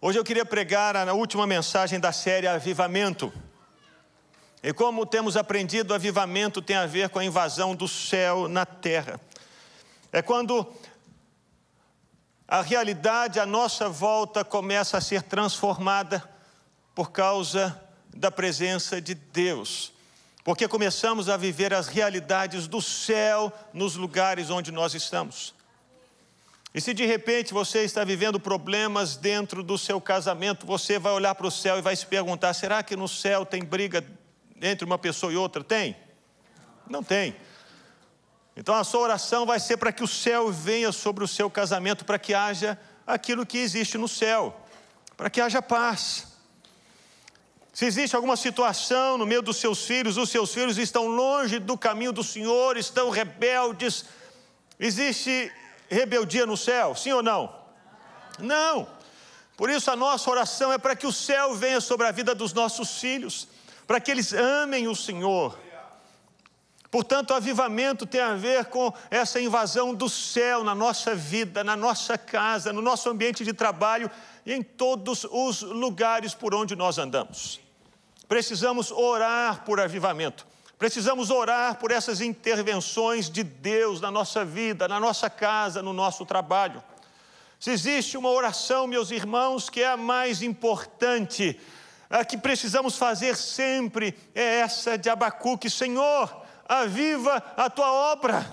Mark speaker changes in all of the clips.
Speaker 1: Hoje eu queria pregar a última mensagem da série Avivamento. E como temos aprendido, avivamento tem a ver com a invasão do céu na terra. É quando a realidade à nossa volta começa a ser transformada por causa da presença de Deus. Porque começamos a viver as realidades do céu nos lugares onde nós estamos. E se de repente você está vivendo problemas dentro do seu casamento, você vai olhar para o céu e vai se perguntar: será que no céu tem briga entre uma pessoa e outra? Tem? Não tem. Então a sua oração vai ser para que o céu venha sobre o seu casamento, para que haja aquilo que existe no céu, para que haja paz. Se existe alguma situação no meio dos seus filhos, os seus filhos estão longe do caminho do Senhor, estão rebeldes, existe rebeldia no céu, sim ou não? Não. Por isso a nossa oração é para que o céu venha sobre a vida dos nossos filhos, para que eles amem o Senhor Portanto, o avivamento tem a ver com essa invasão do céu na nossa vida, na nossa casa, no nosso ambiente de trabalho e em todos os lugares por onde nós andamos. Precisamos orar por avivamento. Precisamos orar por essas intervenções de Deus na nossa vida, na nossa casa, no nosso trabalho. Se existe uma oração, meus irmãos, que é a mais importante, a que precisamos fazer sempre, é essa de Abacuque: Senhor, aviva a tua obra,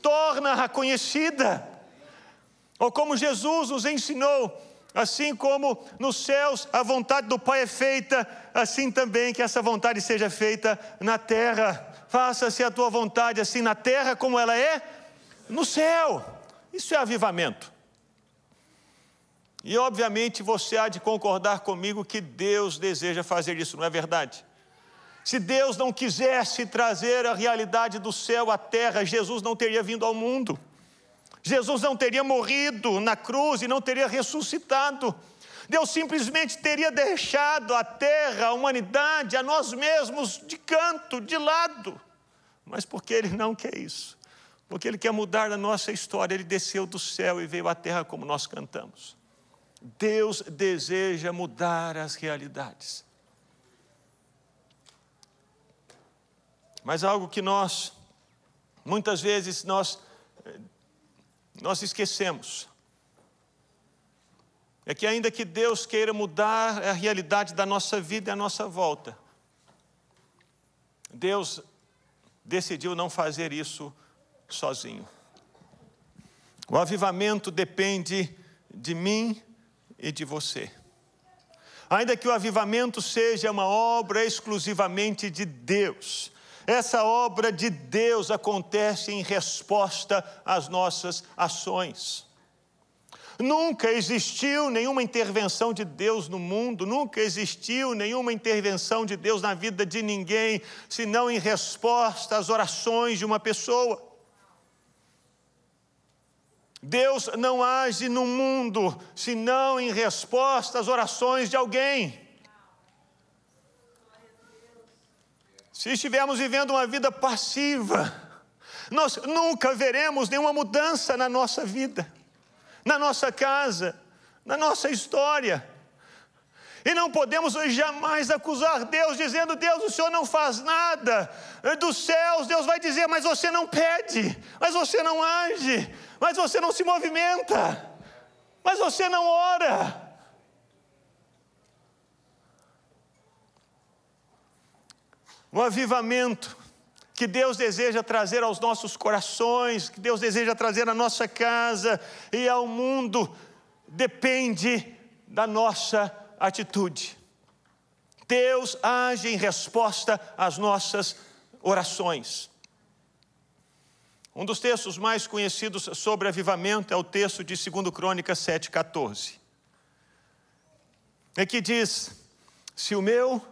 Speaker 1: torna-a conhecida. Ou como Jesus nos ensinou, assim como nos céus a vontade do Pai é feita, assim também que essa vontade seja feita na terra. Faça-se a tua vontade assim na terra como ela é no céu. Isso é avivamento. E obviamente você há de concordar comigo que Deus deseja fazer isso, não é verdade? Se Deus não quisesse trazer a realidade do céu à terra, Jesus não teria vindo ao mundo. Jesus não teria morrido na cruz e não teria ressuscitado. Deus simplesmente teria deixado a terra, a humanidade, a nós mesmos de canto, de lado. Mas porque Ele não quer isso, porque Ele quer mudar a nossa história, Ele desceu do céu e veio à terra como nós cantamos. Deus deseja mudar as realidades. Mas algo que nós, muitas vezes, nós, nós esquecemos. É que ainda que Deus queira mudar a realidade da nossa vida e a nossa volta, Deus decidiu não fazer isso sozinho. O avivamento depende de mim e de você. Ainda que o avivamento seja uma obra exclusivamente de Deus, essa obra de Deus acontece em resposta às nossas ações. Nunca existiu nenhuma intervenção de Deus no mundo, nunca existiu nenhuma intervenção de Deus na vida de ninguém, senão em resposta às orações de uma pessoa. Deus não age no mundo senão em resposta às orações de alguém. Se estivermos vivendo uma vida passiva, nós nunca veremos nenhuma mudança na nossa vida, na nossa casa, na nossa história. E não podemos jamais acusar Deus, dizendo: Deus, o Senhor não faz nada. Dos céus, Deus vai dizer: Mas você não pede, mas você não age, mas você não se movimenta, mas você não ora. Um avivamento que Deus deseja trazer aos nossos corações, que Deus deseja trazer à nossa casa e ao mundo, depende da nossa atitude. Deus age em resposta às nossas orações. Um dos textos mais conhecidos sobre avivamento é o texto de 2 Crônicas 7,14. É que diz: Se o meu,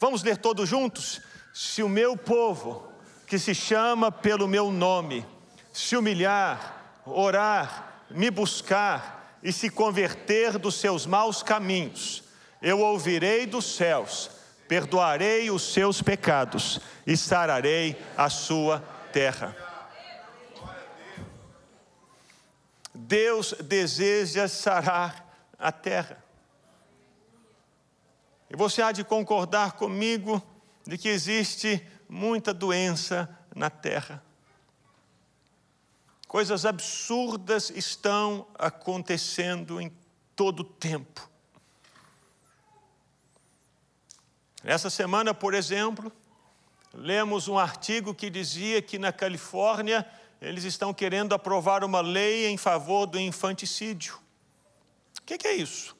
Speaker 1: vamos ler todos juntos? Se o meu povo, que se chama pelo meu nome, se humilhar, orar, me buscar e se converter dos seus maus caminhos, eu ouvirei dos céus, perdoarei os seus pecados e sararei a sua terra. Deus deseja sarar a terra. E você há de concordar comigo de que existe muita doença na terra. Coisas absurdas estão acontecendo em todo o tempo. Essa semana, por exemplo, lemos um artigo que dizia que na Califórnia eles estão querendo aprovar uma lei em favor do infanticídio. O que é isso?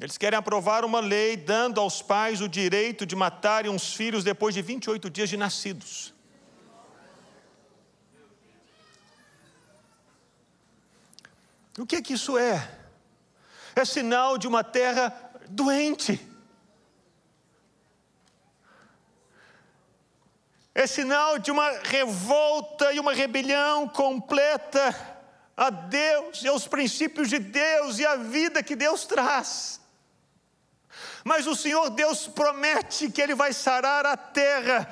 Speaker 1: Eles querem aprovar uma lei dando aos pais o direito de matarem uns filhos depois de 28 dias de nascidos. O que é que isso é? É sinal de uma terra doente. é sinal de uma revolta e uma rebelião completa a Deus e aos princípios de Deus e à vida que Deus traz. Mas o Senhor Deus promete que Ele vai sarar a terra,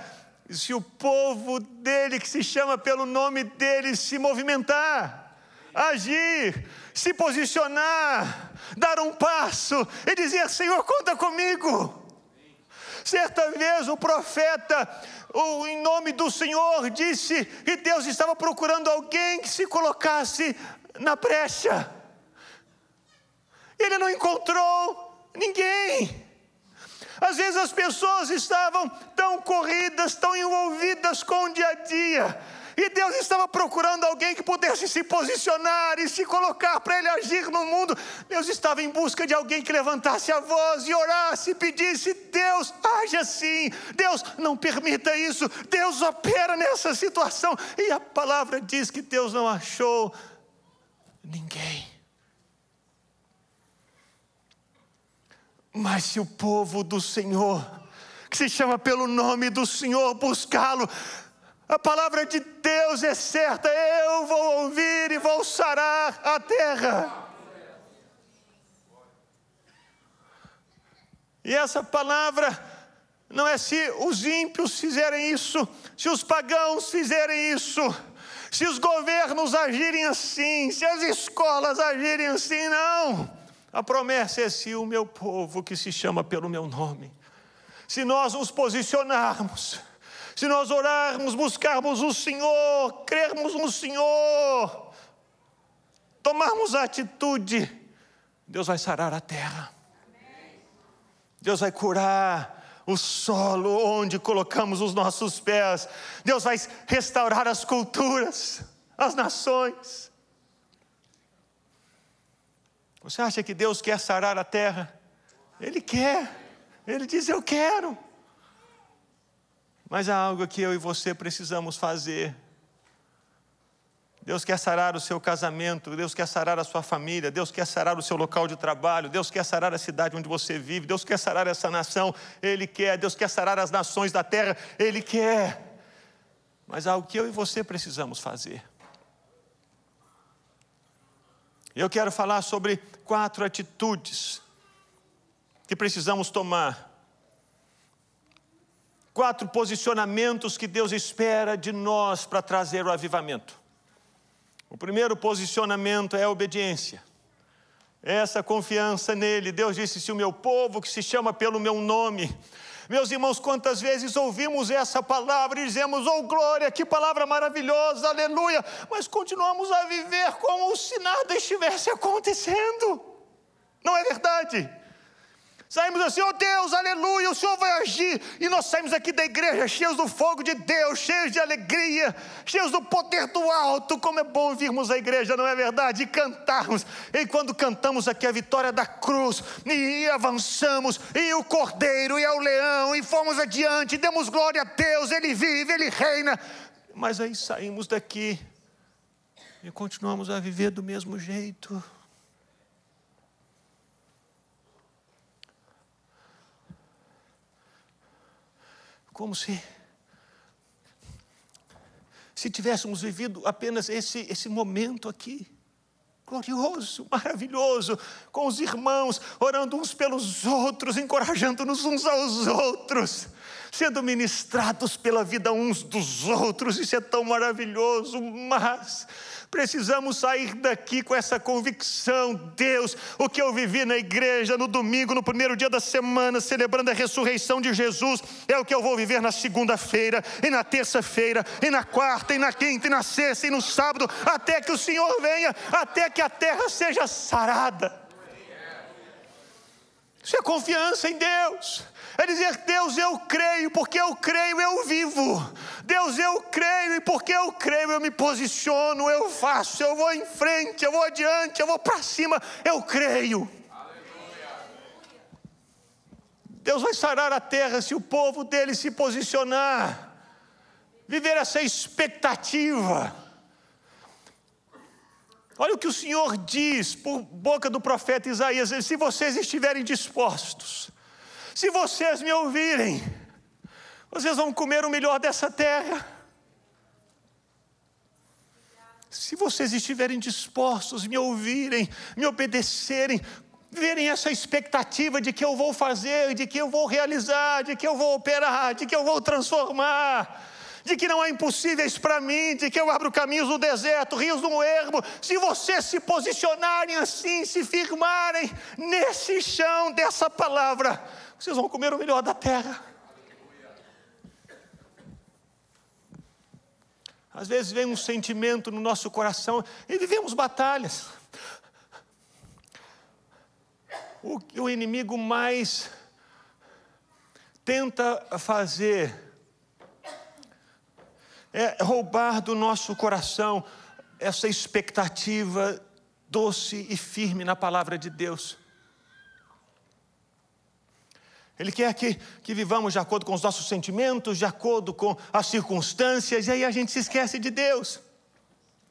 Speaker 1: se o povo dele, que se chama pelo nome dele, se movimentar, agir, se posicionar, dar um passo e dizer: Senhor, conta comigo. Certa vez o profeta ou em nome do Senhor, disse que Deus estava procurando alguém que se colocasse na brecha. Ele não encontrou ninguém. Às vezes as pessoas estavam tão corridas, tão envolvidas com o dia a dia, e Deus estava procurando alguém que pudesse se posicionar e se colocar para ele agir no mundo. Deus estava em busca de alguém que levantasse a voz e orasse e pedisse: Deus, age assim. Deus, não permita isso. Deus opera nessa situação. E a palavra diz que Deus não achou ninguém. Mas se o povo do Senhor, que se chama pelo nome do Senhor, buscá-lo, a palavra de Deus é certa, eu vou ouvir e vou sarar a terra. E essa palavra não é se os ímpios fizerem isso, se os pagãos fizerem isso, se os governos agirem assim, se as escolas agirem assim, não. A promessa é se o meu povo que se chama pelo meu nome, se nós nos posicionarmos, se nós orarmos, buscarmos o Senhor, crermos no Senhor, tomarmos atitude, Deus vai sarar a terra. Deus vai curar o solo onde colocamos os nossos pés. Deus vai restaurar as culturas, as nações. Você acha que Deus quer sarar a terra? Ele quer. Ele diz: Eu quero. Mas há algo que eu e você precisamos fazer. Deus quer sarar o seu casamento, Deus quer sarar a sua família, Deus quer sarar o seu local de trabalho, Deus quer sarar a cidade onde você vive, Deus quer sarar essa nação, Ele quer, Deus quer sarar as nações da terra, Ele quer. Mas há algo que eu e você precisamos fazer. Eu quero falar sobre quatro atitudes que precisamos tomar quatro posicionamentos que Deus espera de nós para trazer o avivamento. O primeiro posicionamento é a obediência. Essa confiança nele. Deus disse: Se o meu povo, que se chama pelo meu nome, meus irmãos, quantas vezes ouvimos essa palavra e dizemos, oh glória, que palavra maravilhosa, aleluia, mas continuamos a viver como se nada estivesse acontecendo. Não é verdade? Saímos assim, oh Deus, aleluia, o Senhor vai agir. E nós saímos aqui da igreja cheios do fogo de Deus, cheios de alegria, cheios do poder do alto. Como é bom virmos à igreja, não é verdade? E cantarmos. E quando cantamos aqui a vitória da cruz, e avançamos, e o cordeiro, e ao leão, e fomos adiante, demos glória a Deus, Ele vive, Ele reina. Mas aí saímos daqui e continuamos a viver do mesmo jeito. Como se se tivéssemos vivido apenas esse, esse momento aqui, glorioso, maravilhoso, com os irmãos, orando uns pelos outros, encorajando-nos uns aos outros. Sendo ministrados pela vida uns dos outros, isso é tão maravilhoso, mas Precisamos sair daqui com essa convicção. Deus, o que eu vivi na igreja no domingo, no primeiro dia da semana, celebrando a ressurreição de Jesus, é o que eu vou viver na segunda-feira, e na terça-feira, e na quarta, e na quinta, e na sexta, e no sábado, até que o Senhor venha, até que a terra seja sarada. Isso é confiança em Deus. É dizer, Deus, eu creio, porque eu creio, eu vivo. Deus, eu creio, e porque eu creio, eu me posiciono, eu faço, eu vou em frente, eu vou adiante, eu vou para cima, eu creio. Deus vai sarar a terra se o povo dele se posicionar, viver essa expectativa. Olha o que o Senhor diz por boca do profeta Isaías: se vocês estiverem dispostos, se vocês me ouvirem, vocês vão comer o melhor dessa terra. Se vocês estiverem dispostos, me ouvirem, me obedecerem, verem essa expectativa de que eu vou fazer, de que eu vou realizar, de que eu vou operar, de que eu vou transformar, de que não há impossíveis para mim, de que eu abro caminhos no deserto, rios no ermo. Se vocês se posicionarem assim, se firmarem nesse chão dessa palavra, vocês vão comer o melhor da terra. Às vezes vem um sentimento no nosso coração e vivemos batalhas. O que o inimigo mais tenta fazer é roubar do nosso coração essa expectativa doce e firme na palavra de Deus. Ele quer que, que vivamos de acordo com os nossos sentimentos, de acordo com as circunstâncias, e aí a gente se esquece de Deus.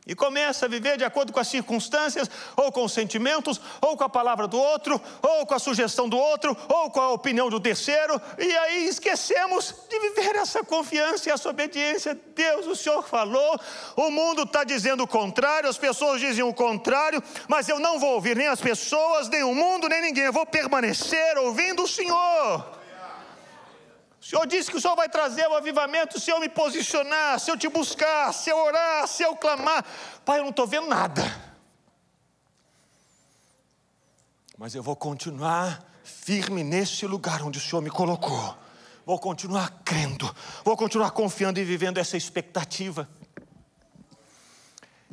Speaker 1: E começa a viver de acordo com as circunstâncias, ou com os sentimentos, ou com a palavra do outro, ou com a sugestão do outro, ou com a opinião do terceiro, e aí esquecemos de viver essa confiança e essa obediência. Deus, o Senhor falou, o mundo está dizendo o contrário, as pessoas dizem o contrário, mas eu não vou ouvir nem as pessoas, nem o mundo, nem ninguém, eu vou permanecer ouvindo o Senhor. O Senhor disse que o Senhor vai trazer o avivamento se eu me posicionar, se eu te buscar, se eu orar, se eu clamar. Pai, eu não estou vendo nada. Mas eu vou continuar firme nesse lugar onde o Senhor me colocou. Vou continuar crendo, vou continuar confiando e vivendo essa expectativa.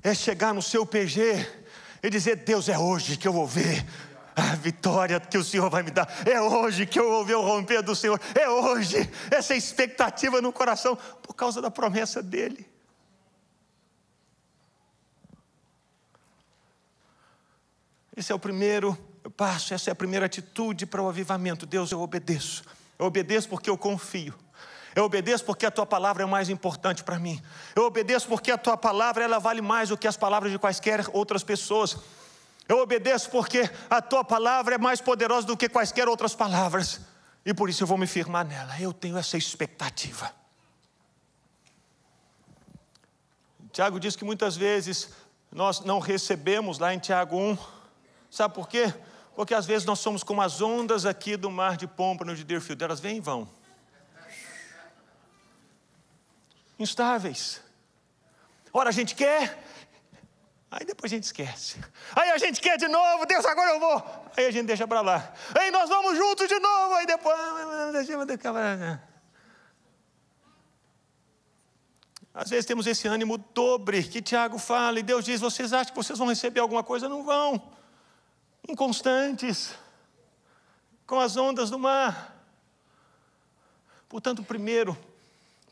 Speaker 1: É chegar no seu PG e dizer: Deus, é hoje que eu vou ver a vitória que o Senhor vai me dar. É hoje que eu ouvi o romper do Senhor. É hoje. Essa expectativa no coração por causa da promessa dele. Esse é o primeiro passo, essa é a primeira atitude para o avivamento. Deus, eu obedeço. Eu obedeço porque eu confio. Eu obedeço porque a tua palavra é mais importante para mim. Eu obedeço porque a tua palavra ela vale mais do que as palavras de quaisquer outras pessoas. Eu obedeço porque a tua palavra é mais poderosa do que quaisquer outras palavras. E por isso eu vou me firmar nela. Eu tenho essa expectativa. Tiago diz que muitas vezes nós não recebemos lá em Tiago 1. Sabe por quê? Porque às vezes nós somos como as ondas aqui do mar de Pompano de Deerfield. Elas vêm e vão. Instáveis. Ora a gente quer, Aí depois a gente esquece. Aí a gente quer de novo, Deus, agora eu vou. Aí a gente deixa para lá. Aí nós vamos juntos de novo. Aí depois. Às vezes temos esse ânimo dobre que Tiago fala, e Deus diz: vocês acham que vocês vão receber alguma coisa? Não vão. Inconstantes, com as ondas do mar. Portanto, primeiro,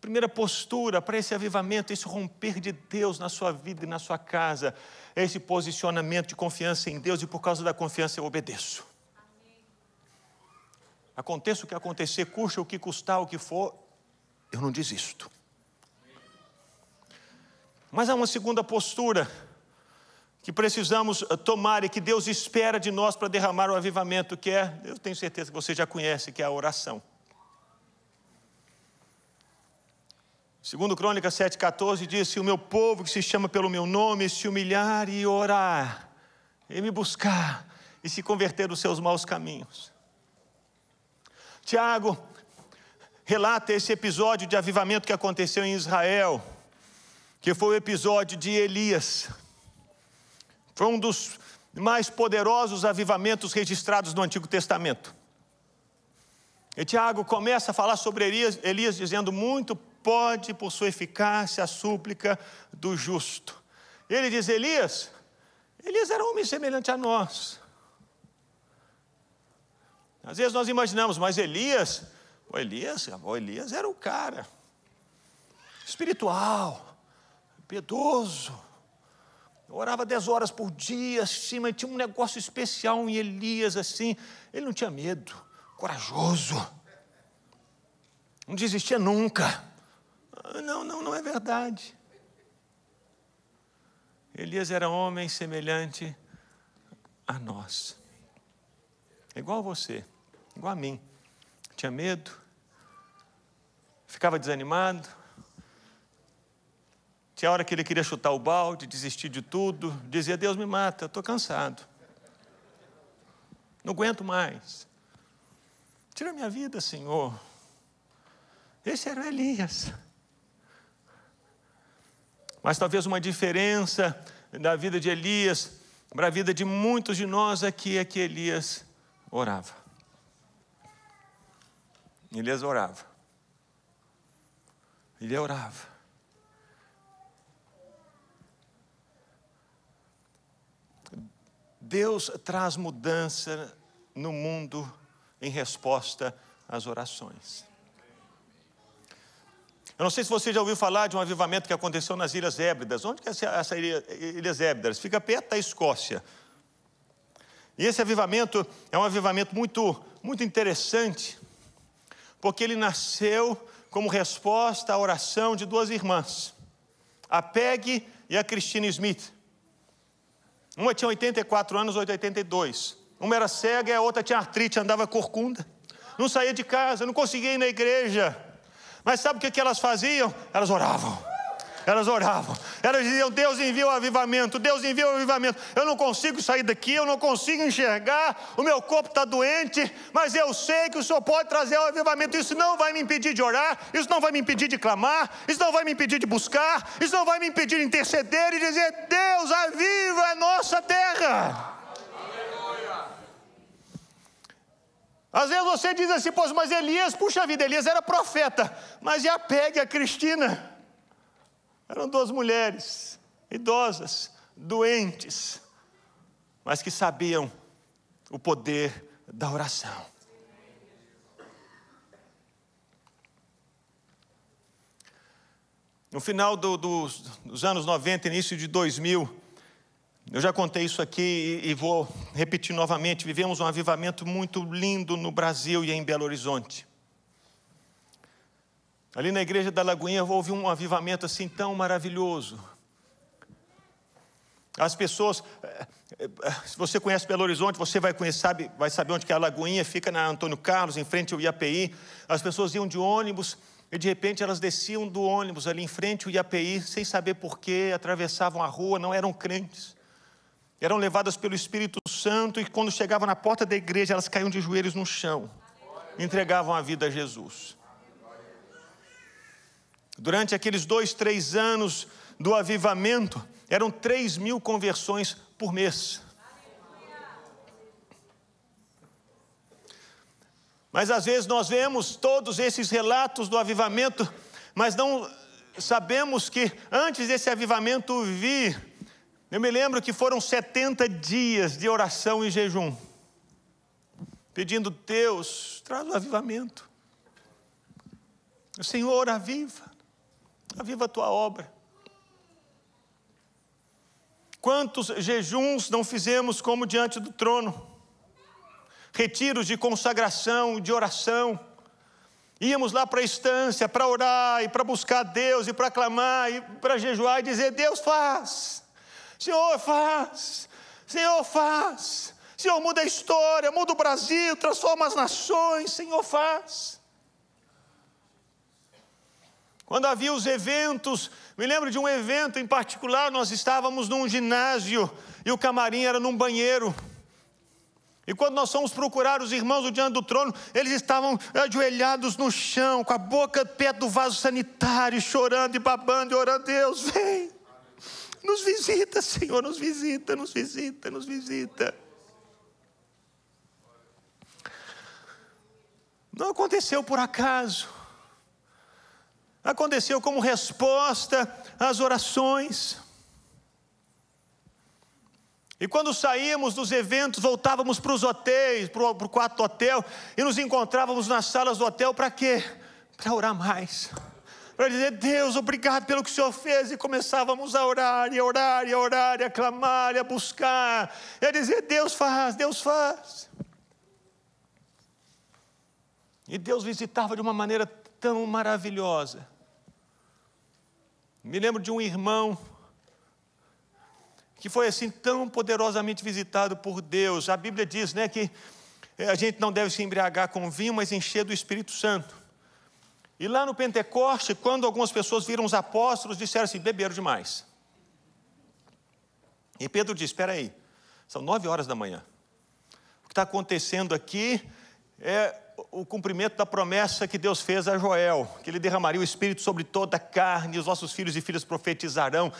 Speaker 1: primeira postura para esse avivamento, esse romper de Deus na sua vida e na sua casa, é esse posicionamento de confiança em Deus e por causa da confiança eu obedeço. Aconteça o que acontecer, custe o que custar, o que for, eu não desisto. Mas há uma segunda postura que precisamos eh, tomar e que Deus espera de nós para derramar o avivamento, que é, eu tenho certeza que você já conhece, que é a oração. Segundo Crônica 7,14 diz: Se o meu povo que se chama pelo meu nome se humilhar e orar, e me buscar, e se converter dos seus maus caminhos. Tiago, relata esse episódio de avivamento que aconteceu em Israel, que foi o episódio de Elias. Foi um dos mais poderosos avivamentos registrados no Antigo Testamento. E Tiago começa a falar sobre Elias, Elias dizendo: Muito pode, por sua eficácia, a súplica do justo. Ele diz: Elias, Elias era um homem semelhante a nós. Às vezes nós imaginamos, mas Elias, o Elias, o Elias era o cara espiritual, piedoso, orava dez horas por dia, assim, mas tinha um negócio especial em Elias, assim, ele não tinha medo, corajoso, não desistia nunca. Não, não, não é verdade. Elias era homem semelhante a nós. É igual a você, igual a mim. Tinha medo, ficava desanimado. Tinha hora que ele queria chutar o balde, desistir de tudo, dizia: Deus me mata, estou cansado. Não aguento mais. Tira minha vida, Senhor. Esse era Elias. Mas talvez uma diferença da vida de Elias para a vida de muitos de nós aqui é que Elias orava. Elias orava. Ele orava. Deus traz mudança no mundo em resposta às orações. Eu não sei se você já ouviu falar de um avivamento que aconteceu nas Ilhas Hébridas. Onde que é essa ilha, Ilhas Hébridas? Fica perto da Escócia. E esse avivamento é um avivamento muito, muito interessante, porque ele nasceu como resposta à oração de duas irmãs, a Peg e a Christine Smith. Uma tinha 84 anos, outra 82. Uma era cega e a outra tinha artrite, andava corcunda. Não saía de casa, não conseguia ir na igreja. Mas sabe o que, elas faziam? Elas oravam. Elas oravam. Elas diziam: Deus envia o avivamento, Deus envia o avivamento. Eu não consigo sair daqui, eu não consigo enxergar, o meu corpo está doente, mas eu sei que o Senhor pode trazer o avivamento. Isso não vai me impedir de orar, isso não vai me impedir de clamar, isso não vai me impedir de buscar, isso não vai me impedir de interceder e dizer: Deus, aviva a nossa terra. Às vezes você diz assim, pô, mas Elias, puxa vida, Elias era profeta, mas a Pegue, a Cristina? Eram duas mulheres, idosas, doentes, mas que sabiam o poder da oração. No final do, do, dos anos 90, início de 2000, eu já contei isso aqui e vou repetir novamente. Vivemos um avivamento muito lindo no Brasil e em Belo Horizonte. Ali na igreja da Lagoinha houve um avivamento assim tão maravilhoso. As pessoas, eh, eh, se você conhece Belo Horizonte, você vai conhecer, sabe, vai saber onde que é a Lagoinha, fica na Antônio Carlos, em frente ao IAPI. As pessoas iam de ônibus e de repente elas desciam do ônibus ali em frente ao IAPI, sem saber porquê, atravessavam a rua, não eram crentes eram levadas pelo Espírito Santo e quando chegavam na porta da igreja, elas caíam de joelhos no chão, entregavam a vida a Jesus. Durante aqueles dois, três anos do avivamento, eram três mil conversões por mês. Mas às vezes nós vemos todos esses relatos do avivamento, mas não sabemos que antes desse avivamento vir, eu me lembro que foram 70 dias de oração e jejum, pedindo, Deus, traz o avivamento. Senhor, aviva, aviva a tua obra. Quantos jejuns não fizemos como diante do trono? Retiros de consagração, de oração. Íamos lá para a estância para orar e para buscar Deus e para clamar e para jejuar e dizer: Deus faz. Senhor, faz. Senhor, faz. Senhor, muda a história, muda o Brasil, transforma as nações. Senhor, faz. Quando havia os eventos, me lembro de um evento em particular, nós estávamos num ginásio e o camarim era num banheiro. E quando nós fomos procurar os irmãos diante do trono, eles estavam ajoelhados no chão, com a boca perto do vaso sanitário, chorando e babando e orando: Deus, vem, nos visita, Senhor, nos visita, nos visita, nos visita. Não aconteceu por acaso, aconteceu como resposta às orações. E quando saímos dos eventos, voltávamos para os hotéis, para o quarto hotel, e nos encontrávamos nas salas do hotel para quê? Para orar mais. Para dizer, Deus, obrigado pelo que o Senhor fez, e começávamos a orar, e a orar, e a orar, e a clamar, e a buscar, e a dizer, Deus faz, Deus faz. E Deus visitava de uma maneira tão maravilhosa. Me lembro de um irmão que foi assim tão poderosamente visitado por Deus. A Bíblia diz, né, que eh, a gente não deve se embriagar com vinho, mas encher do Espírito Santo. E lá no Pentecoste, quando algumas pessoas viram os apóstolos, disseram assim: beberam demais. E Pedro disse: espera aí, são nove horas da manhã. O que está acontecendo aqui é o cumprimento da promessa que Deus fez a Joel, que ele derramaria o Espírito sobre toda a carne, os vossos filhos e filhas profetizarão.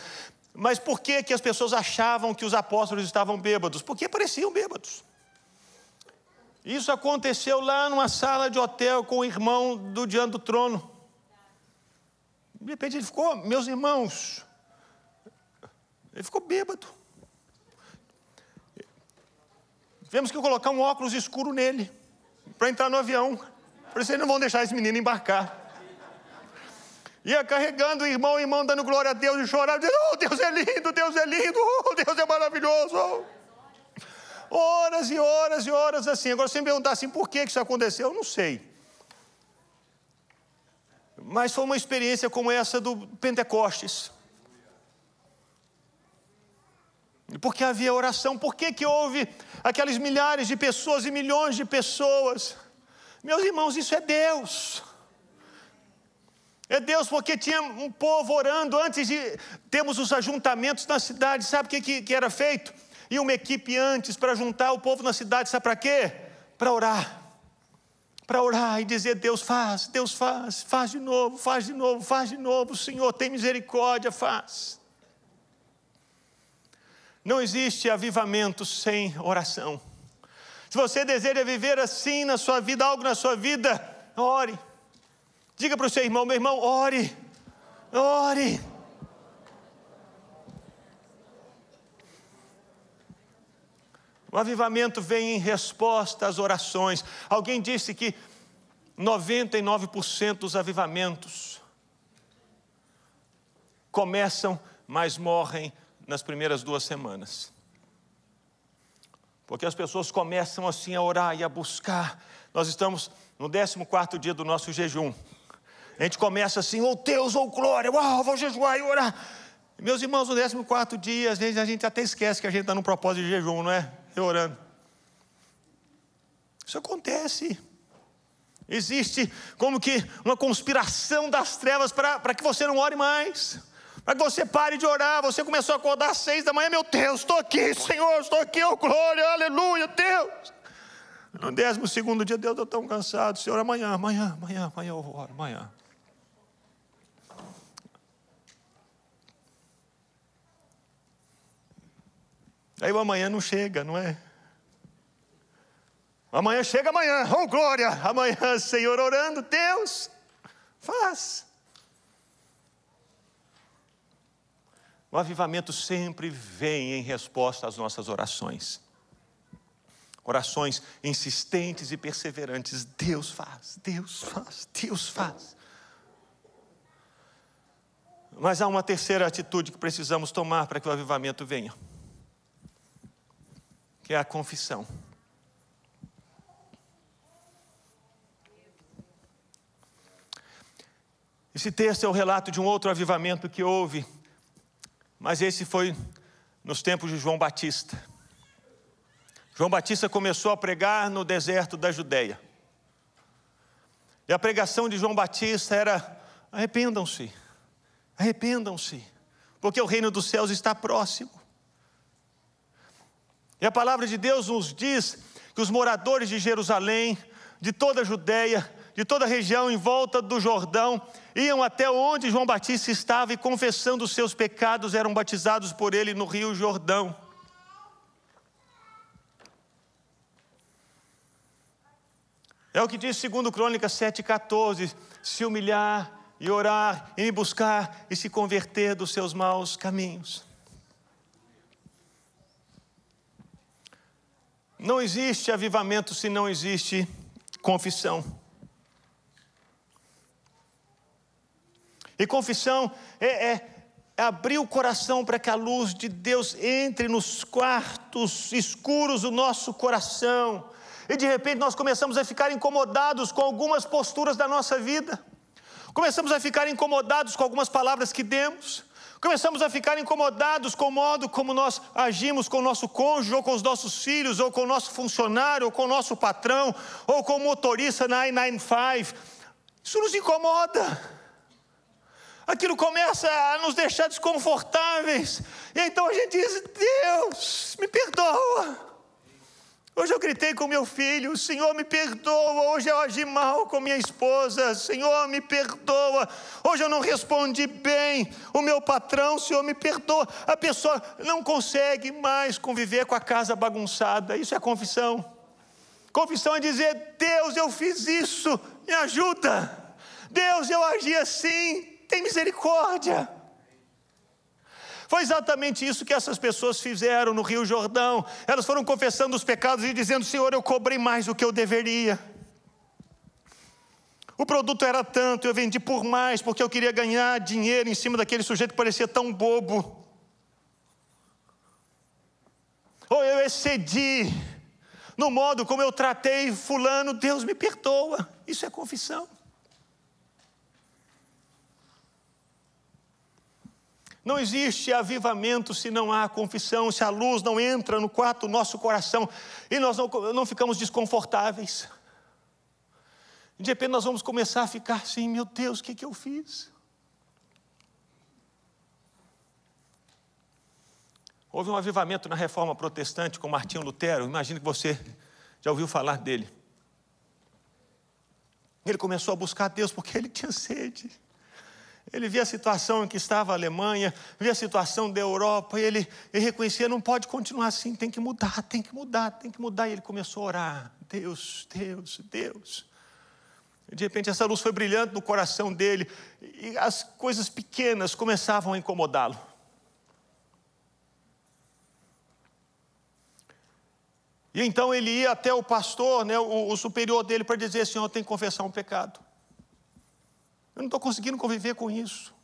Speaker 1: Mas por que, que as pessoas achavam que os apóstolos estavam bêbados? Porque pareciam bêbados. Isso aconteceu lá numa sala de hotel com o irmão do diante do trono. De repente ele ficou, meus irmãos, ele ficou bêbado. Tivemos que colocar um óculos escuro nele para entrar no avião. Por isso eles não vão deixar esse menino embarcar. Ia carregando o irmão, o irmão dando glória a Deus e chorando, dizendo, oh, Deus é lindo, Deus é lindo, oh, Deus é maravilhoso. Horas e horas e horas assim. Agora, você me perguntar assim, por que isso aconteceu? Eu não sei. Mas foi uma experiência como essa do Pentecostes. Porque havia oração, por que, que houve aquelas milhares de pessoas e milhões de pessoas? Meus irmãos, isso é Deus. É Deus, porque tinha um povo orando antes de termos os ajuntamentos na cidade. Sabe o que, que, que era feito? E uma equipe antes para juntar o povo na cidade, sabe para quê? Para orar. Para orar e dizer: Deus faz, Deus faz, faz de novo, faz de novo, faz de novo, Senhor, tem misericórdia, faz. Não existe avivamento sem oração. Se você deseja viver assim na sua vida, algo na sua vida, ore. Diga para o seu irmão, meu irmão, ore, ore. O avivamento vem em resposta às orações. Alguém disse que 99% dos avivamentos começam, mas morrem nas primeiras duas semanas. Porque as pessoas começam assim a orar e a buscar. Nós estamos no 14 dia do nosso jejum. A gente começa assim, oh Deus, oh glória, uau, vou jejuar e orar. Meus irmãos, no 14 dia, às vezes a gente até esquece que a gente está num propósito de jejum, não é? E orando. Isso acontece. Existe como que uma conspiração das trevas para que você não ore mais. Para que você pare de orar. Você começou a acordar às seis da manhã, meu Deus, estou aqui, Senhor, estou aqui, oh glória, aleluia, Deus. No décimo segundo dia, Deus, eu estou tão cansado, Senhor, amanhã, amanhã, amanhã, amanhã eu oro, amanhã. Aí o amanhã não chega, não é? Amanhã chega amanhã, oh glória, amanhã, Senhor, orando, Deus, faz. O avivamento sempre vem em resposta às nossas orações. Orações insistentes e perseverantes. Deus faz, Deus faz, Deus faz. Mas há uma terceira atitude que precisamos tomar para que o avivamento venha que é a confissão. Esse texto é o relato de um outro avivamento que houve, mas esse foi nos tempos de João Batista. João Batista começou a pregar no deserto da Judéia. E a pregação de João Batista era: arrependam-se, arrependam-se, porque o reino dos céus está próximo. E a palavra de Deus nos diz que os moradores de Jerusalém, de toda a Judéia, de toda a região em volta do Jordão, iam até onde João Batista estava e, confessando os seus pecados, eram batizados por ele no Rio Jordão. É o que diz segundo Crônicas 7,14: se humilhar e orar e me buscar e se converter dos seus maus caminhos. Não existe avivamento se não existe confissão. E confissão é, é, é abrir o coração para que a luz de Deus entre nos quartos escuros do nosso coração. E de repente nós começamos a ficar incomodados com algumas posturas da nossa vida, começamos a ficar incomodados com algumas palavras que demos, começamos a ficar incomodados com o modo como nós agimos com o nosso cônjuge, ou com os nossos filhos, ou com o nosso funcionário, ou com o nosso patrão, ou com o motorista 995. Isso nos incomoda aquilo começa a nos deixar desconfortáveis. E então a gente diz: Deus, me perdoa. Hoje eu gritei com meu filho, Senhor me perdoa. Hoje eu agi mal com minha esposa, Senhor me perdoa. Hoje eu não respondi bem. O meu patrão, Senhor me perdoa. A pessoa não consegue mais conviver com a casa bagunçada. Isso é confissão. Confissão é dizer: Deus, eu fiz isso, me ajuda. Deus, eu agi assim, tem misericórdia. Foi exatamente isso que essas pessoas fizeram no Rio Jordão. Elas foram confessando os pecados e dizendo: Senhor, eu cobrei mais do que eu deveria. O produto era tanto, eu vendi por mais, porque eu queria ganhar dinheiro em cima daquele sujeito que parecia tão bobo. Ou eu excedi no modo como eu tratei Fulano, Deus me perdoa. Isso é confissão. Não existe avivamento se não há confissão, se a luz não entra no quarto do nosso coração e nós não, não ficamos desconfortáveis. De repente nós vamos começar a ficar assim: meu Deus, o que, que eu fiz? Houve um avivamento na reforma protestante com Martinho Lutero, imagino que você já ouviu falar dele. Ele começou a buscar Deus porque ele tinha sede. Ele via a situação em que estava a Alemanha, via a situação da Europa, e ele, ele reconhecia: não pode continuar assim, tem que mudar, tem que mudar, tem que mudar. E ele começou a orar: Deus, Deus, Deus. E de repente essa luz foi brilhando no coração dele, e as coisas pequenas começavam a incomodá-lo. E então ele ia até o pastor, né, o, o superior dele, para dizer: Senhor, eu tenho que confessar um pecado. Eu não estou conseguindo conviver com isso.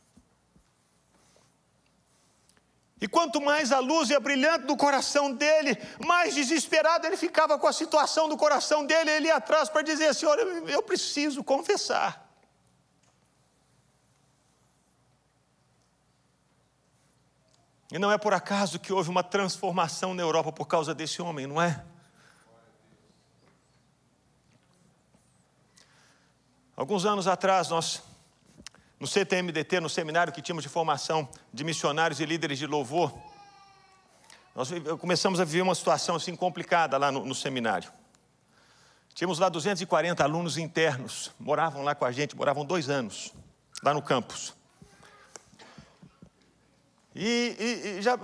Speaker 1: E quanto mais a luz ia brilhante do coração dele, mais desesperado ele ficava com a situação do coração dele. Ele ia atrás para dizer: Senhor, eu, eu preciso confessar. E não é por acaso que houve uma transformação na Europa por causa desse homem, não é? Alguns anos atrás, nós no CTMDT, no seminário que tínhamos de formação de missionários e líderes de louvor, nós começamos a viver uma situação assim complicada lá no, no seminário. Tínhamos lá 240 alunos internos, moravam lá com a gente, moravam dois anos, lá no campus. E, e, e já,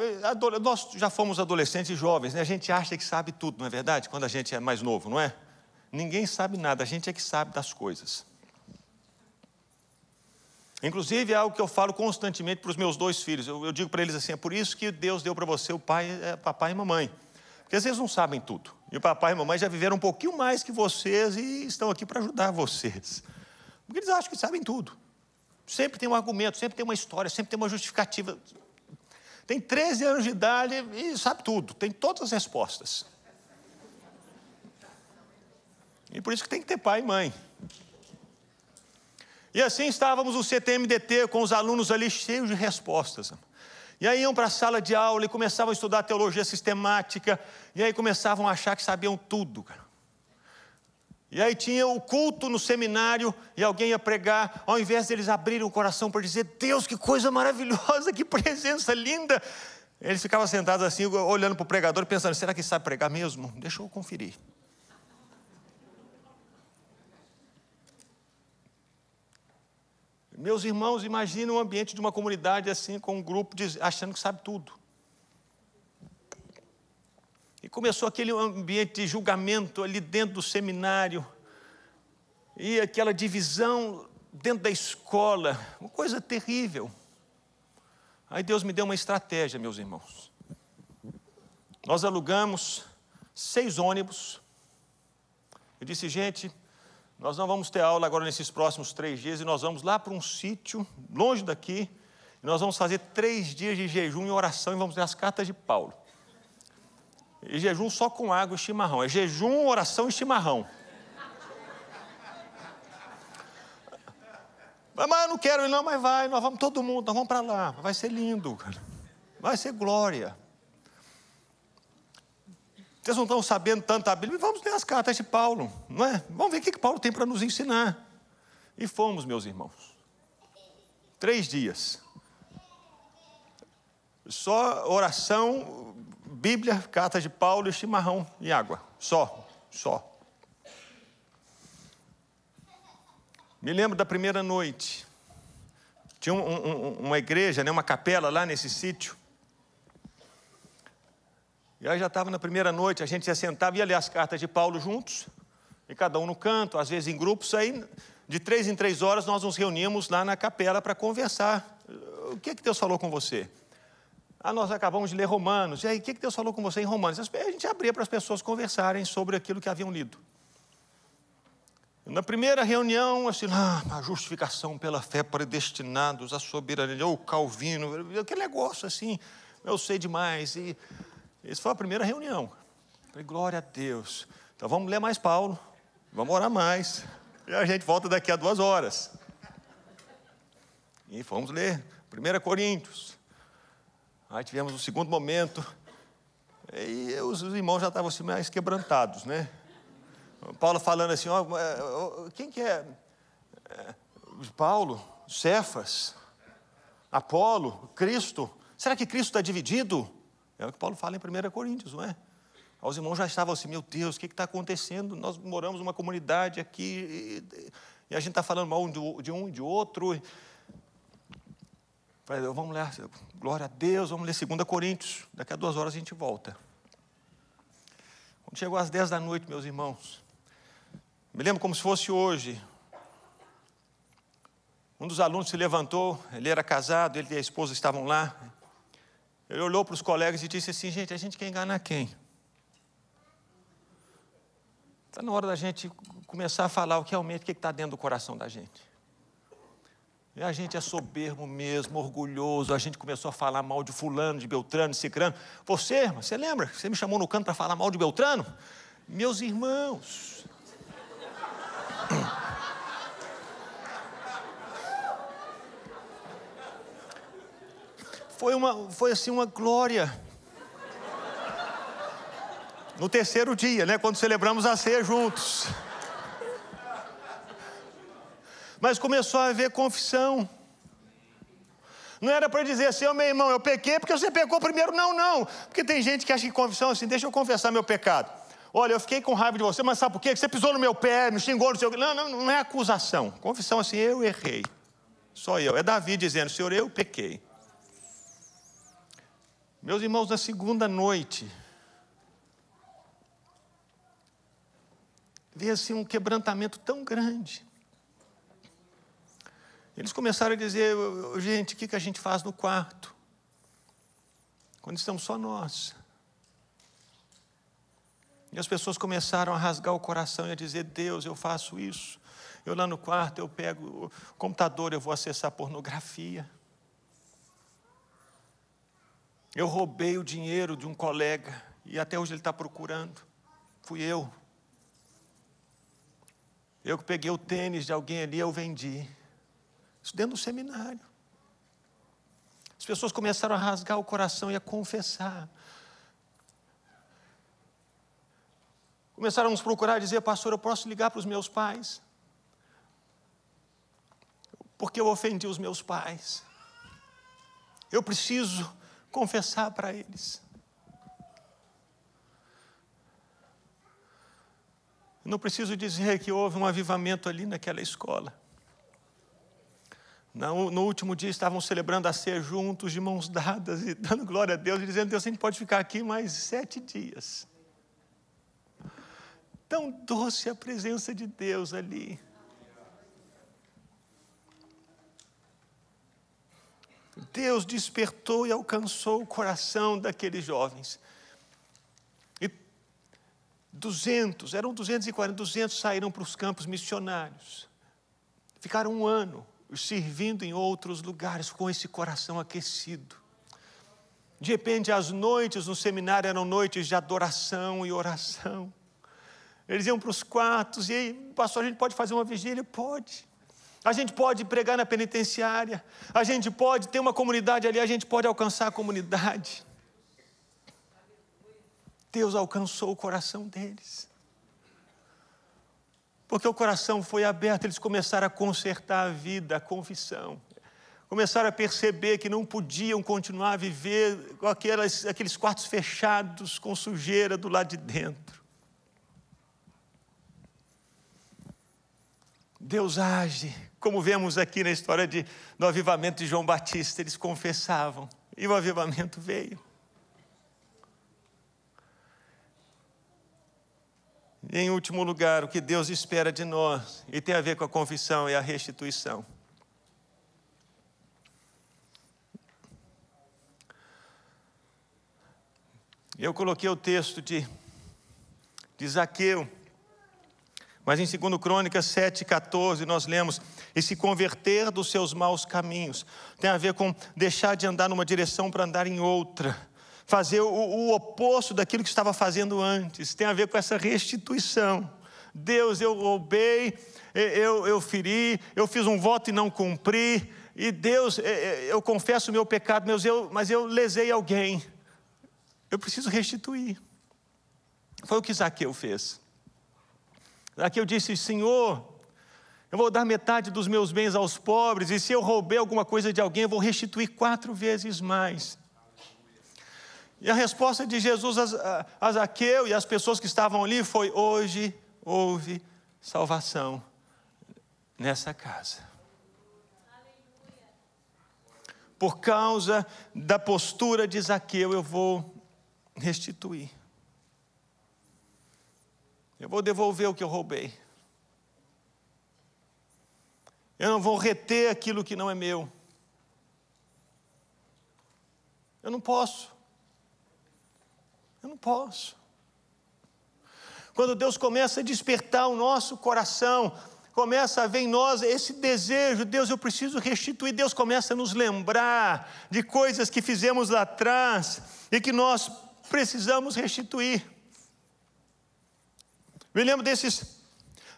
Speaker 1: nós já fomos adolescentes e jovens, né? a gente acha que sabe tudo, não é verdade? Quando a gente é mais novo, não é? Ninguém sabe nada, a gente é que sabe das coisas. Inclusive é algo que eu falo constantemente para os meus dois filhos. Eu, eu digo para eles assim: é por isso que Deus deu para você o pai, é, papai e mamãe. Porque às vezes não sabem tudo. E o papai e mamãe já viveram um pouquinho mais que vocês e estão aqui para ajudar vocês. Porque eles acham que sabem tudo. Sempre tem um argumento, sempre tem uma história, sempre tem uma justificativa. Tem 13 anos de idade e sabe tudo, tem todas as respostas. E por isso que tem que ter pai e mãe. E assim estávamos no CTMDT com os alunos ali cheios de respostas. E aí iam para a sala de aula e começavam a estudar teologia sistemática, e aí começavam a achar que sabiam tudo, cara. E aí tinha o culto no seminário e alguém ia pregar, ao invés deles abrirem o coração para dizer: Deus, que coisa maravilhosa, que presença linda. Eles ficavam sentados assim, olhando para o pregador, pensando: será que sabe pregar mesmo? Deixa eu conferir. Meus irmãos, imaginem um ambiente de uma comunidade assim, com um grupo de, achando que sabe tudo. E começou aquele ambiente de julgamento ali dentro do seminário, e aquela divisão dentro da escola, uma coisa terrível. Aí Deus me deu uma estratégia, meus irmãos. Nós alugamos seis ônibus. Eu disse, gente, nós não vamos ter aula agora nesses próximos três dias e nós vamos lá para um sítio, longe daqui, e nós vamos fazer três dias de jejum e oração e vamos ler as cartas de Paulo. E jejum só com água e chimarrão. É jejum, oração e chimarrão. Mas eu não quero ir, não, mas vai, nós vamos todo mundo, nós vamos para lá. Vai ser lindo, cara. Vai ser glória. Vocês não estão sabendo tanto a Bíblia, vamos ler as cartas de Paulo, não é? Vamos ver o que Paulo tem para nos ensinar. E fomos, meus irmãos. Três dias. Só oração, Bíblia, carta de Paulo chimarrão e água. Só, só. Me lembro da primeira noite. Tinha um, um, uma igreja, né, uma capela lá nesse sítio. E aí já estava na primeira noite, a gente se sentava e ia ler as cartas de Paulo juntos, e cada um no canto, às vezes em grupos, aí de três em três horas nós nos reuníamos lá na capela para conversar. O que, é que Deus falou com você? Ah, nós acabamos de ler Romanos. E aí, o que, é que Deus falou com você em Romanos? A gente abria para as pessoas conversarem sobre aquilo que haviam lido. Na primeira reunião, assim, ah, a justificação pela fé predestinados, a soberania, ou Calvino, aquele negócio assim, eu sei demais. E essa foi a primeira reunião. Falei, glória a Deus. Então vamos ler mais Paulo, vamos orar mais. E a gente volta daqui a duas horas. E fomos ler 1 Coríntios. Aí tivemos o um segundo momento. E os irmãos já estavam assim, mais quebrantados, né? Paulo falando assim, ó, quem que é? é Paulo, Cefas, Apolo, Cristo. Será que Cristo está dividido? É o que Paulo fala em 1 Coríntios, não é? Os irmãos já estavam assim, meu Deus, o que está acontecendo? Nós moramos numa comunidade aqui e, e a gente está falando mal de um e de outro. Falei, vamos ler, glória a Deus, vamos ler 2 Coríntios. Daqui a duas horas a gente volta. Quando chegou às 10 da noite, meus irmãos, me lembro como se fosse hoje. Um dos alunos se levantou, ele era casado, ele e a esposa estavam lá. Ele olhou para os colegas e disse assim: gente, a gente quer enganar quem? Está na hora da gente começar a falar o que realmente o está dentro do coração da gente. E a gente é soberbo mesmo, orgulhoso. A gente começou a falar mal de Fulano, de Beltrano, de Cicrano. Você, você lembra? Você me chamou no canto para falar mal de Beltrano? Meus irmãos. Foi, uma, foi assim uma glória. No terceiro dia, né, quando celebramos a ceia juntos. Mas começou a haver confissão. Não era para dizer assim, oh, meu irmão, eu pequei porque você pecou primeiro. Não, não. Porque tem gente que acha que confissão é assim, deixa eu confessar meu pecado. Olha, eu fiquei com raiva de você, mas sabe por quê? Você pisou no meu pé, me xingou no seu. Não, não, não é acusação. Confissão assim, eu errei. Só eu. É Davi dizendo, Senhor, eu pequei. Meus irmãos, na segunda noite, veio assim um quebrantamento tão grande. Eles começaram a dizer, gente, o que a gente faz no quarto? Quando estamos só nós. E as pessoas começaram a rasgar o coração e a dizer: Deus, eu faço isso. Eu lá no quarto, eu pego o computador, eu vou acessar pornografia. Eu roubei o dinheiro de um colega e até hoje ele está procurando. Fui eu. Eu que peguei o tênis de alguém ali, eu vendi. Isso dentro do seminário. As pessoas começaram a rasgar o coração e a confessar. Começaram a nos procurar e dizer, pastor, eu posso ligar para os meus pais? Porque eu ofendi os meus pais. Eu preciso confessar para eles. Não preciso dizer que houve um avivamento ali naquela escola. No último dia estavam celebrando a ceia juntos, de mãos dadas, e dando glória a Deus, e dizendo: Deus, a gente pode ficar aqui mais sete dias. Tão doce a presença de Deus ali. Deus despertou e alcançou o coração daqueles jovens. E 200, eram 240, 200 saíram para os campos missionários. Ficaram um ano servindo em outros lugares com esse coração aquecido. De repente, as noites no seminário eram noites de adoração e oração. Eles iam para os quartos e aí, pastor, a gente pode fazer uma vigília? Pode. A gente pode pregar na penitenciária, a gente pode ter uma comunidade ali, a gente pode alcançar a comunidade. Deus alcançou o coração deles. Porque o coração foi aberto, eles começaram a consertar a vida, a confissão. Começaram a perceber que não podiam continuar a viver com aquelas, aqueles quartos fechados, com sujeira do lado de dentro. Deus age, como vemos aqui na história de, do avivamento de João Batista, eles confessavam e o avivamento veio. E em último lugar, o que Deus espera de nós, e tem a ver com a confissão e a restituição. Eu coloquei o texto de, de Zaqueu, mas em 2 Crônicas 7,14 nós lemos: E se converter dos seus maus caminhos. Tem a ver com deixar de andar numa direção para andar em outra. Fazer o, o oposto daquilo que estava fazendo antes. Tem a ver com essa restituição. Deus, eu roubei, eu, eu feri, eu fiz um voto e não cumpri. E Deus, eu confesso o meu pecado, mas eu, mas eu lesei alguém. Eu preciso restituir. Foi o que Zaqueu fez. Aqui eu disse: Senhor, eu vou dar metade dos meus bens aos pobres, e se eu roubei alguma coisa de alguém, eu vou restituir quatro vezes mais. E a resposta de Jesus a Zaqueu e as pessoas que estavam ali foi: Hoje houve salvação nessa casa. Por causa da postura de Zaqueu, eu vou restituir. Eu vou devolver o que eu roubei. Eu não vou reter aquilo que não é meu. Eu não posso. Eu não posso. Quando Deus começa a despertar o nosso coração, começa a ver em nós esse desejo, Deus, eu preciso restituir. Deus começa a nos lembrar de coisas que fizemos lá atrás e que nós precisamos restituir. Me lembro desses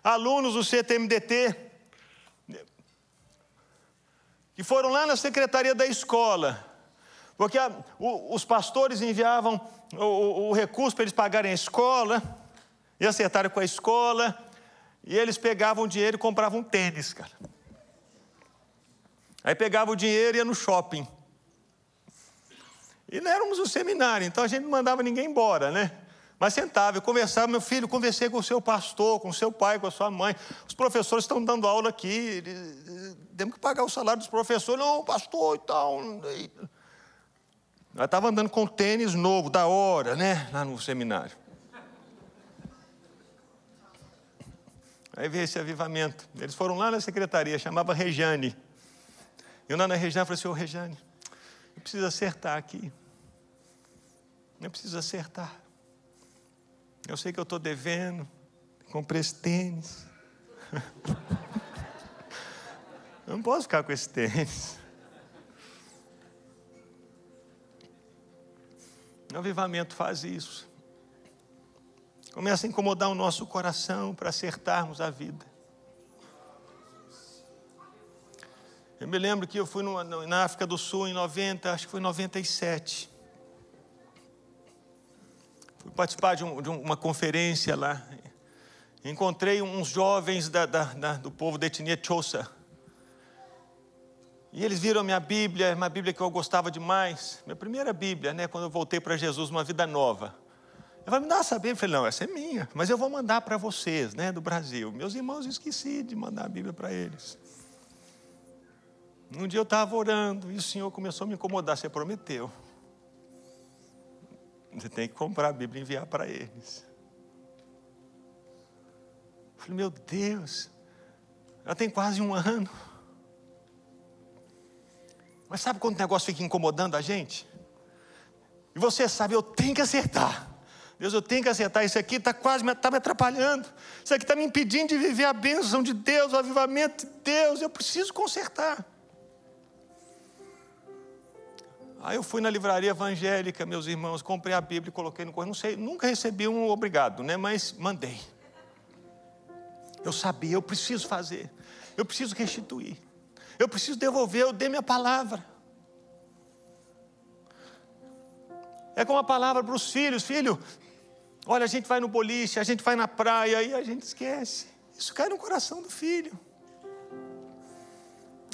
Speaker 1: alunos do CTMDT, que foram lá na secretaria da escola, porque a, o, os pastores enviavam o, o recurso para eles pagarem a escola, e acertaram com a escola, e eles pegavam o dinheiro e compravam tênis, cara. Aí pegavam o dinheiro e ia no shopping. E não éramos um seminário, então a gente não mandava ninguém embora, né? Mas sentava, eu conversava, meu filho, conversei com o seu pastor, com o seu pai, com a sua mãe. Os professores estão dando aula aqui, temos que pagar o salário dos professores. Não, pastor e tal. Eu estava andando com tênis novo, da hora, né? Lá no seminário. Aí veio esse avivamento. Eles foram lá na secretaria, chamava Rejane. Eu lá na Rejane falei, senhor Rejane, eu preciso acertar aqui. Eu preciso acertar. Eu sei que eu estou devendo, comprei esse tênis. Eu não posso ficar com esse tênis. O avivamento faz isso. Começa a incomodar o nosso coração para acertarmos a vida. Eu me lembro que eu fui na África do Sul em 90, acho que foi em 97. Fui participar de, um, de uma conferência lá. Encontrei uns jovens da, da, da, do povo da etnia Xhosa. E eles viram minha Bíblia, uma Bíblia que eu gostava demais. Minha primeira Bíblia, né, quando eu voltei para Jesus, uma vida nova. Eu falei, me dá essa Bíblia. Eu falei, não, essa é minha, mas eu vou mandar para vocês, né, do Brasil. Meus irmãos, eu esqueci de mandar a Bíblia para eles. Um dia eu estava orando e o Senhor começou a me incomodar. Você prometeu. Você tem que comprar a Bíblia e enviar para eles. Eu falei, meu Deus, já tem quase um ano. Mas sabe quando o negócio fica incomodando a gente? E você sabe, eu tenho que acertar. Deus, eu tenho que acertar. Isso aqui está quase me, tá me atrapalhando. Isso aqui está me impedindo de viver a bênção de Deus, o avivamento de Deus. Eu preciso consertar. Aí eu fui na livraria evangélica, meus irmãos, comprei a Bíblia e coloquei no correio. Não sei, nunca recebi um obrigado, né? Mas mandei. Eu sabia, eu preciso fazer. Eu preciso restituir. Eu preciso devolver, eu dei minha palavra. É como a palavra para os filhos: filho, olha, a gente vai no boliche, a gente vai na praia e a gente esquece. Isso cai no coração do filho.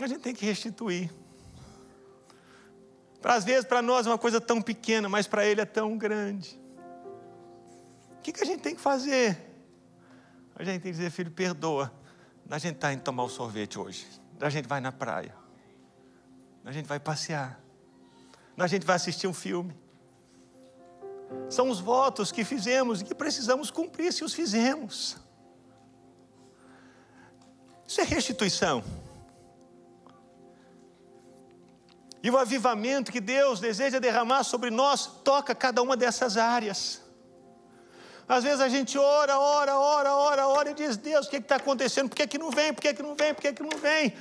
Speaker 1: A gente tem que restituir. Às vezes, para nós é uma coisa tão pequena, mas para ele é tão grande. O que, que a gente tem que fazer? A gente tem que dizer, filho, perdoa. A gente está indo tomar o sorvete hoje. A gente vai na praia. A gente vai passear. A gente vai assistir um filme. São os votos que fizemos e que precisamos cumprir se os fizemos. Isso é restituição. E o avivamento que Deus deseja derramar sobre nós toca cada uma dessas áreas. Às vezes a gente ora, ora, ora, ora, ora e diz: Deus, o que está acontecendo? Por que, que não vem? Por que, que não vem? Por que, que não vem?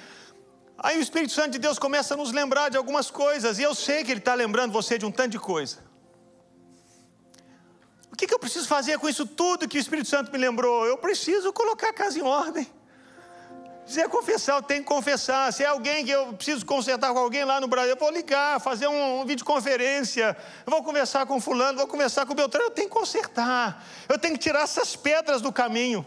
Speaker 1: Aí o Espírito Santo de Deus começa a nos lembrar de algumas coisas, e eu sei que Ele está lembrando você de um tanto de coisa. O que, que eu preciso fazer com isso tudo que o Espírito Santo me lembrou? Eu preciso colocar a casa em ordem. Se é confessar, eu tenho que confessar. Se é alguém que eu preciso consertar com alguém lá no Brasil, eu vou ligar, fazer um, um videoconferência. Eu vou conversar com fulano, vou conversar com o Beltrano. Eu tenho que consertar. Eu tenho que tirar essas pedras do caminho.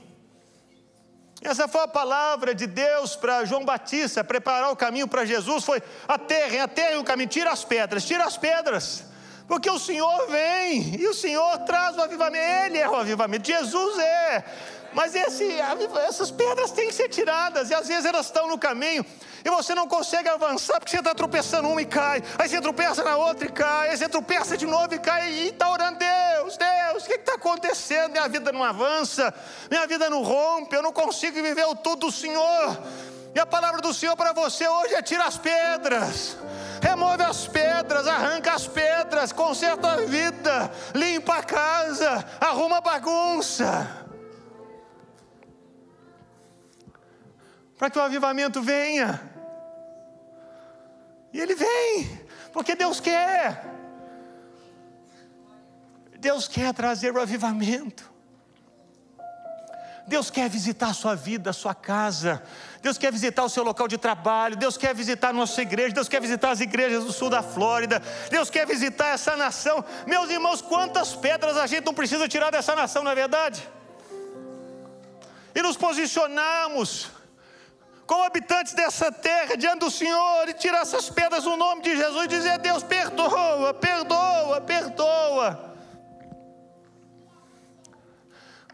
Speaker 1: Essa foi a palavra de Deus para João Batista, preparar o caminho para Jesus. Foi aterrem, aterrem o caminho, tira as pedras, tira as pedras. Porque o Senhor vem e o Senhor traz o avivamento. Ele é o avivamento, Jesus é. Mas esse, essas pedras têm que ser tiradas, e às vezes elas estão no caminho, e você não consegue avançar porque você está tropeçando uma e cai, aí você tropeça na outra e cai, aí você tropeça de novo e cai, e está orando, Deus, Deus, o que está acontecendo? Minha vida não avança, minha vida não rompe, eu não consigo viver o tudo do Senhor. E a palavra do Senhor para você hoje é: tira as pedras, remove as pedras, arranca as pedras, conserta a vida, limpa a casa, arruma a bagunça. Para que o avivamento venha. E ele vem, porque Deus quer. Deus quer trazer o avivamento. Deus quer visitar a sua vida, a sua casa. Deus quer visitar o seu local de trabalho. Deus quer visitar a nossa igreja. Deus quer visitar as igrejas do sul da Flórida. Deus quer visitar essa nação. Meus irmãos, quantas pedras a gente não precisa tirar dessa nação, não é verdade? E nos posicionamos como habitantes dessa terra, diante do Senhor, e tirar essas pedras no nome de Jesus e dizer: Deus, perdoa, perdoa, perdoa.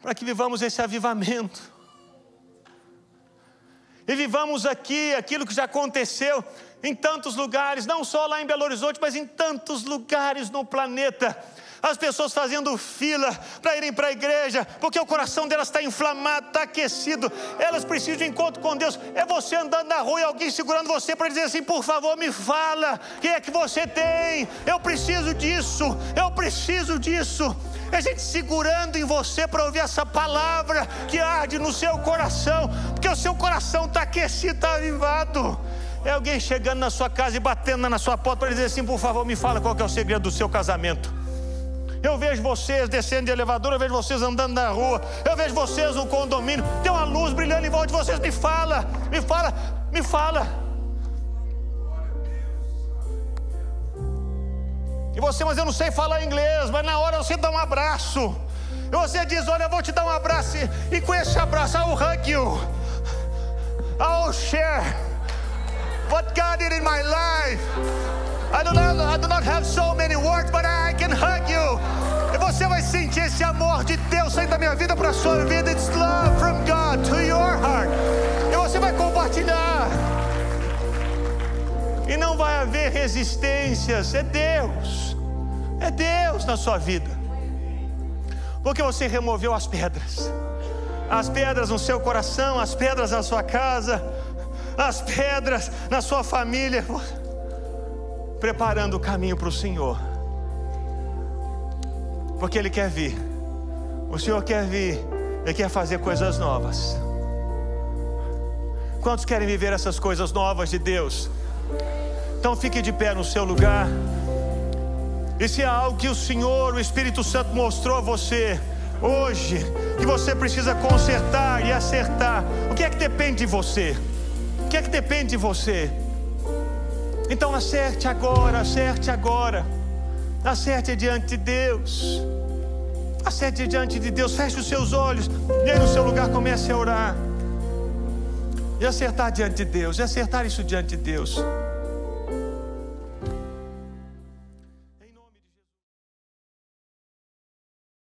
Speaker 1: Para que vivamos esse avivamento. E vivamos aqui aquilo que já aconteceu em tantos lugares, não só lá em Belo Horizonte, mas em tantos lugares no planeta as pessoas fazendo fila para irem para a igreja, porque o coração delas está inflamado, está aquecido, elas precisam de encontro com Deus. É você andando na rua e alguém segurando você para dizer assim: por favor, me fala, quem é que você tem? Eu preciso disso, eu preciso disso. É gente segurando em você para ouvir essa palavra que arde no seu coração, porque o seu coração está aquecido, está avivado. É alguém chegando na sua casa e batendo na sua porta para dizer assim: por favor, me fala qual é o segredo do seu casamento. Eu vejo vocês descendo de elevador, eu vejo vocês andando na rua, eu vejo vocês no condomínio, tem uma luz brilhando em volta de vocês. Me fala, me fala, me fala. E você, mas eu não sei falar inglês, mas na hora você dá um abraço. E você diz: Olha, eu vou te dar um abraço. E com esse abraço, I'll hug you. I'll share what God did in my life. I do, not, I do not have so many words, but I can hug you. Esse amor de Deus saindo da minha vida para a sua vida. It's love from God to your heart. E você vai compartilhar. e não vai haver resistências. É Deus, é Deus na sua vida, porque você removeu as pedras, as pedras no seu coração, as pedras na sua casa, as pedras na sua família, preparando o caminho para o Senhor, porque Ele quer vir, o Senhor quer vir, Ele quer fazer coisas novas. Quantos querem viver essas coisas novas de Deus? Então fique de pé no seu lugar. E se há algo que o Senhor, o Espírito Santo mostrou a você hoje, que você precisa consertar e acertar, o que é que depende de você? O que é que depende de você? Então acerte agora, acerte agora. Acerte diante de Deus. Acerte diante de Deus, feche os seus olhos e aí no seu lugar comece a orar. E acertar diante de Deus, e acertar isso diante de Deus.